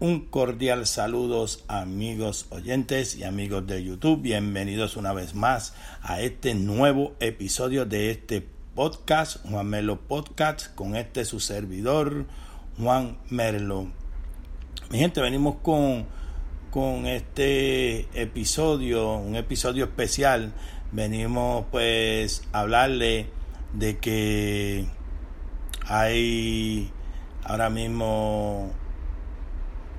Un cordial saludos amigos oyentes y amigos de YouTube. Bienvenidos una vez más a este nuevo episodio de este podcast, Juan Melo Podcast, con este su servidor, Juan Merlo. Mi gente, venimos con, con este episodio, un episodio especial. Venimos pues a hablarle de que hay ahora mismo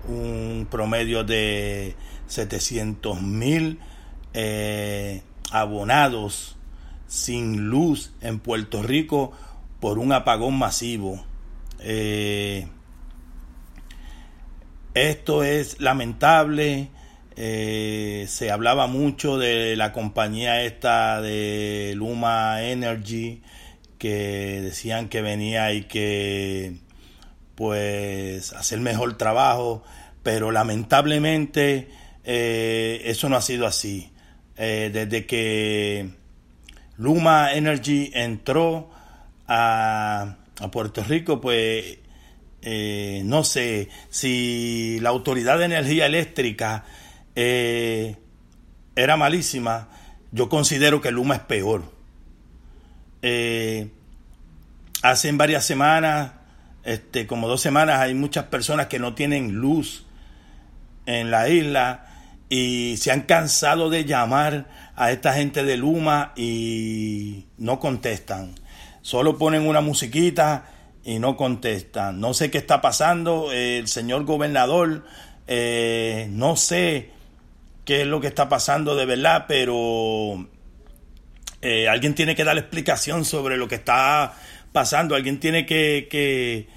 un promedio de 700 mil eh, abonados sin luz en Puerto Rico por un apagón masivo. Eh, esto es lamentable. Eh, se hablaba mucho de la compañía esta de Luma Energy que decían que venía y que pues hacer mejor trabajo, pero lamentablemente eh, eso no ha sido así. Eh, desde que Luma Energy entró a, Puerto Rico, pues eh, no sé si la Autoridad de Energía Eléctrica era malísima, yo considero que Luma es peor. hace varias semanas este, como dos semanas hay muchas personas que no tienen luz en la isla y se han cansado de llamar a esta gente de Luma y no contestan. Solo ponen una musiquita y no contestan. No sé qué está pasando. El señor gobernador, eh, no sé qué es lo que está pasando de verdad, pero eh, alguien tiene que dar explicación sobre lo que está pasando. Alguien tiene que, que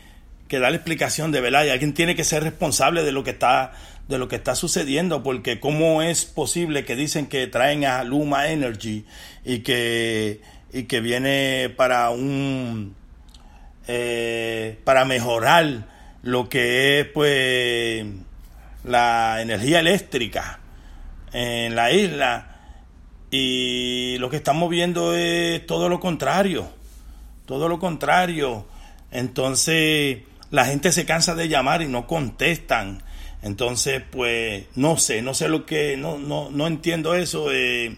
que dar explicación de verdad y alguien tiene que ser responsable de lo que está de lo que está sucediendo porque cómo es posible que dicen que traen a Luma Energy y que y que viene para un eh, para mejorar lo que es pues la energía eléctrica en la isla y lo que estamos viendo es todo lo contrario todo lo contrario entonces la gente se cansa de llamar y no contestan. Entonces, pues, no sé, no sé lo que, no, no, no entiendo eso. Eh,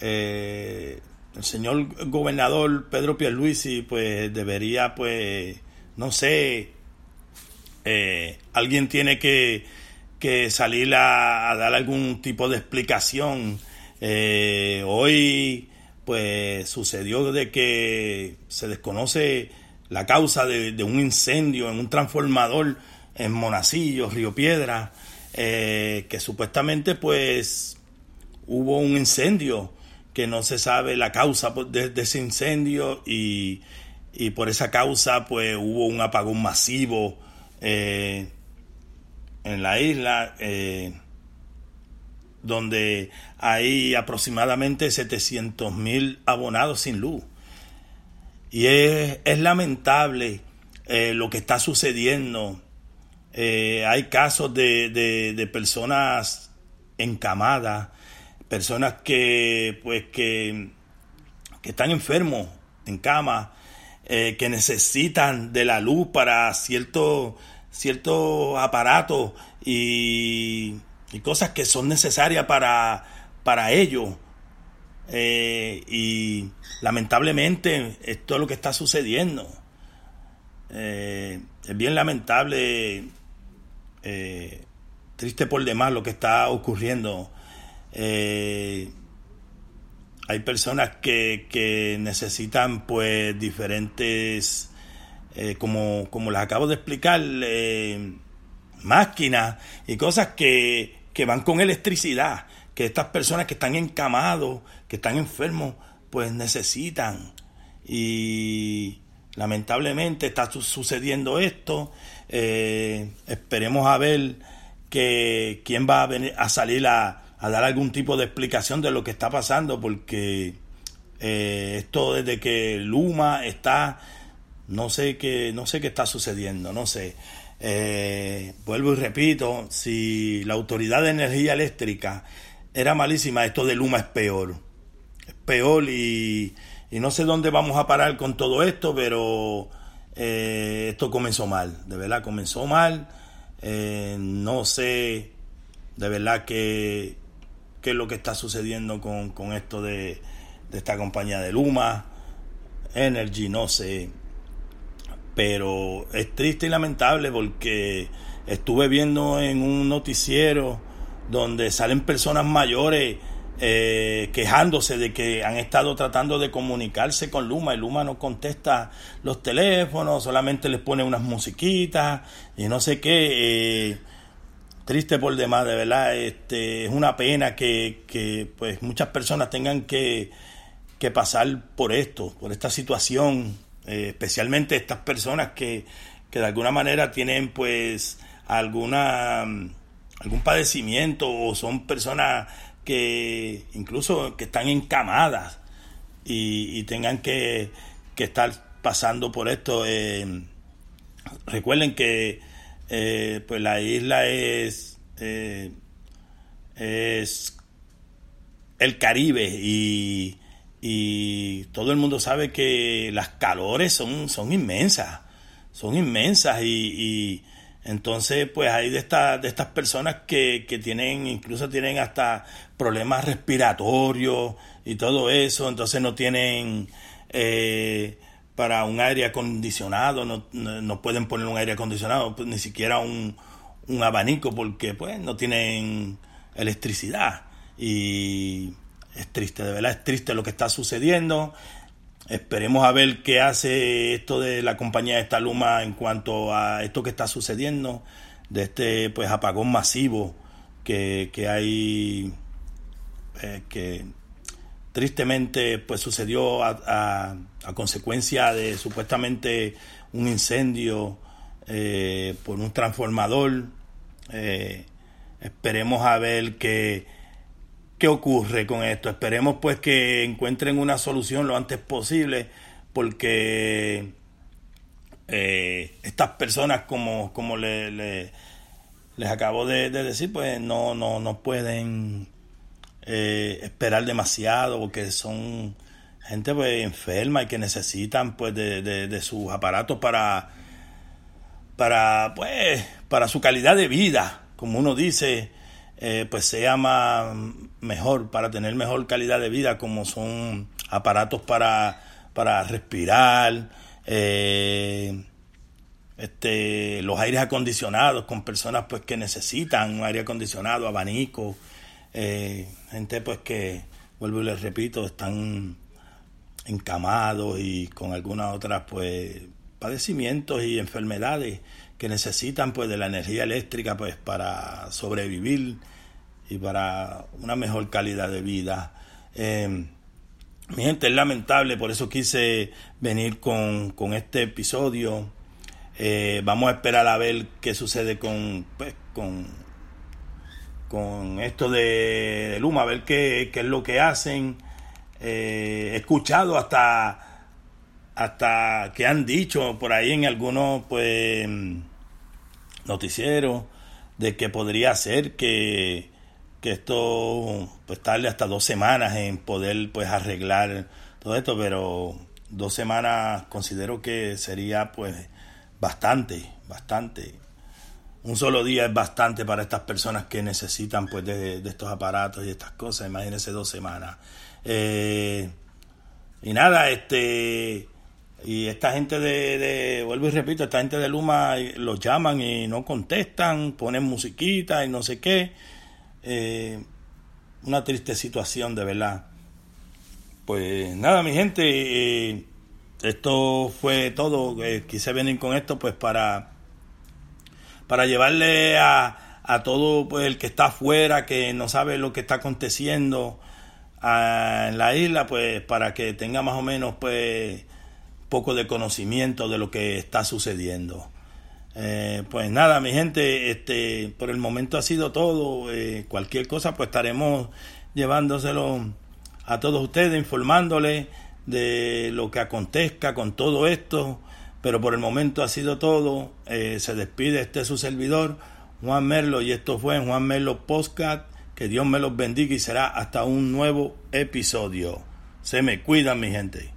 eh, el señor gobernador Pedro Pierluisi, pues, debería, pues, no sé, eh, alguien tiene que, que salir a, dar algún tipo de explicación. hoy, pues, sucedió de que se desconoce la causa de, un incendio en un transformador en Monacillo, Río Piedra, eh, que supuestamente pues hubo un incendio que no se sabe la causa de, ese incendio y, por esa causa pues hubo un apagón masivo eh, en la isla eh, donde hay aproximadamente 700 mil abonados sin luz. Y es, lamentable eh, lo que está sucediendo. Eh, hay casos de, personas encamadas, personas que, pues, que, están enfermos en cama, eh, que necesitan de la luz para ciertos cierto aparatos y, y, cosas que son necesarias para, para ellos. Eh, y lamentablemente esto es lo que está sucediendo. Eh, es bien lamentable, eh, triste por demás lo que está ocurriendo. hay personas que, que, necesitan pues diferentes, como, como les acabo de explicar, máquinas y cosas que, que van con electricidad que estas personas que están encamados, que están enfermos, pues necesitan. Y lamentablemente está sucediendo esto. Eh, esperemos a ver que quién va a venir a salir a, dar algún tipo de explicación de lo que está pasando, porque eh, esto desde que Luma está, no sé qué, no sé qué está sucediendo, no sé. Eh, vuelvo y repito, si la Autoridad de Energía Eléctrica era malísima, esto de Luma es peor. Es peor y, no sé dónde vamos a parar con todo esto, pero eh, esto comenzó mal, de verdad, comenzó mal. Eh, no sé de verdad qué, qué es lo que está sucediendo con, con esto de, de esta compañía de Luma, Energy, no sé. Pero es triste y lamentable porque estuve viendo en un noticiero donde salen personas mayores eh, quejándose de que han estado tratando de comunicarse con Luma y Luma no contesta los teléfonos, solamente les pone unas musiquitas y no sé qué. Eh, triste por demás, de verdad. Este, es una pena que, que pues muchas personas tengan que, que pasar por esto, por esta situación, eh, especialmente estas personas que, que de alguna manera tienen pues alguna algún padecimiento o son personas que incluso que están encamadas y, y tengan que, que, estar pasando por esto. Eh, recuerden que eh, pues la isla es, eh, es el Caribe y, y, todo el mundo sabe que las calores son, son inmensas, son inmensas y, y entonces, pues hay de, esta, de estas personas que, que tienen, incluso tienen hasta problemas respiratorios y todo eso, entonces no tienen eh, para un aire acondicionado, no, no, pueden poner un aire acondicionado, pues, ni siquiera un, un abanico porque pues no tienen electricidad y es triste, de verdad es triste lo que está sucediendo. Esperemos a ver qué hace esto de la compañía de esta Luma en cuanto a esto que está sucediendo, de este pues apagón masivo que, que hay, eh, que tristemente pues sucedió a, a, consecuencia de supuestamente un incendio eh, por un transformador. Eh, esperemos a ver que qué ocurre con esto. Esperemos pues que encuentren una solución lo antes posible porque eh, estas personas como, como le, les acabo de, decir pues no, no, no pueden eh, esperar demasiado porque son gente pues enferma y que necesitan pues de, de sus aparatos para para pues para su calidad de vida como uno dice eh, pues sea más mejor, para tener mejor calidad de vida, como son aparatos para, para respirar, eh, este, los aires acondicionados con personas pues que necesitan un aire acondicionado, abanico, eh, gente pues que, vuelvo y les repito, están encamados y con algunas otras pues padecimientos y enfermedades que necesitan pues de la energía eléctrica pues para sobrevivir y para una mejor calidad de vida. Eh, mi gente, es lamentable, por eso quise venir con, con este episodio. Eh, vamos a esperar a ver qué sucede con, pues, con, con esto de, Luma, a ver qué, qué, es lo que hacen. Eh, he escuchado hasta hasta que han dicho por ahí en algunos pues noticieros de que podría ser que, que esto pues tarde hasta dos semanas en poder pues arreglar todo esto pero dos semanas considero que sería pues bastante bastante. Un solo día es bastante para estas personas que necesitan pues de, de estos aparatos y estas cosas. Imagínense dos semanas. Eh, y nada este y esta gente de, vuelvo y repito, esta gente de Luma los llaman y no contestan, ponen musiquita y no sé qué. Eh, una triste situación, de verdad. Pues nada, mi gente, eh, esto fue todo. Eh, quise venir con esto pues para, para llevarle a, a todo pues, el que está afuera, que no sabe lo que está aconteciendo en la isla, pues para que tenga más o menos pues poco de conocimiento de lo que está sucediendo. Eh, pues nada, mi gente, este, por el momento ha sido todo. Eh, cualquier cosa, pues estaremos llevándoselo a todos ustedes, informándoles de lo que acontezca con todo esto. Pero por el momento ha sido todo. Eh, se despide este su servidor, Juan Merlo, y esto fue Juan Merlo Postcat. Que Dios me los bendiga y será hasta un nuevo episodio. Se me cuidan, mi gente.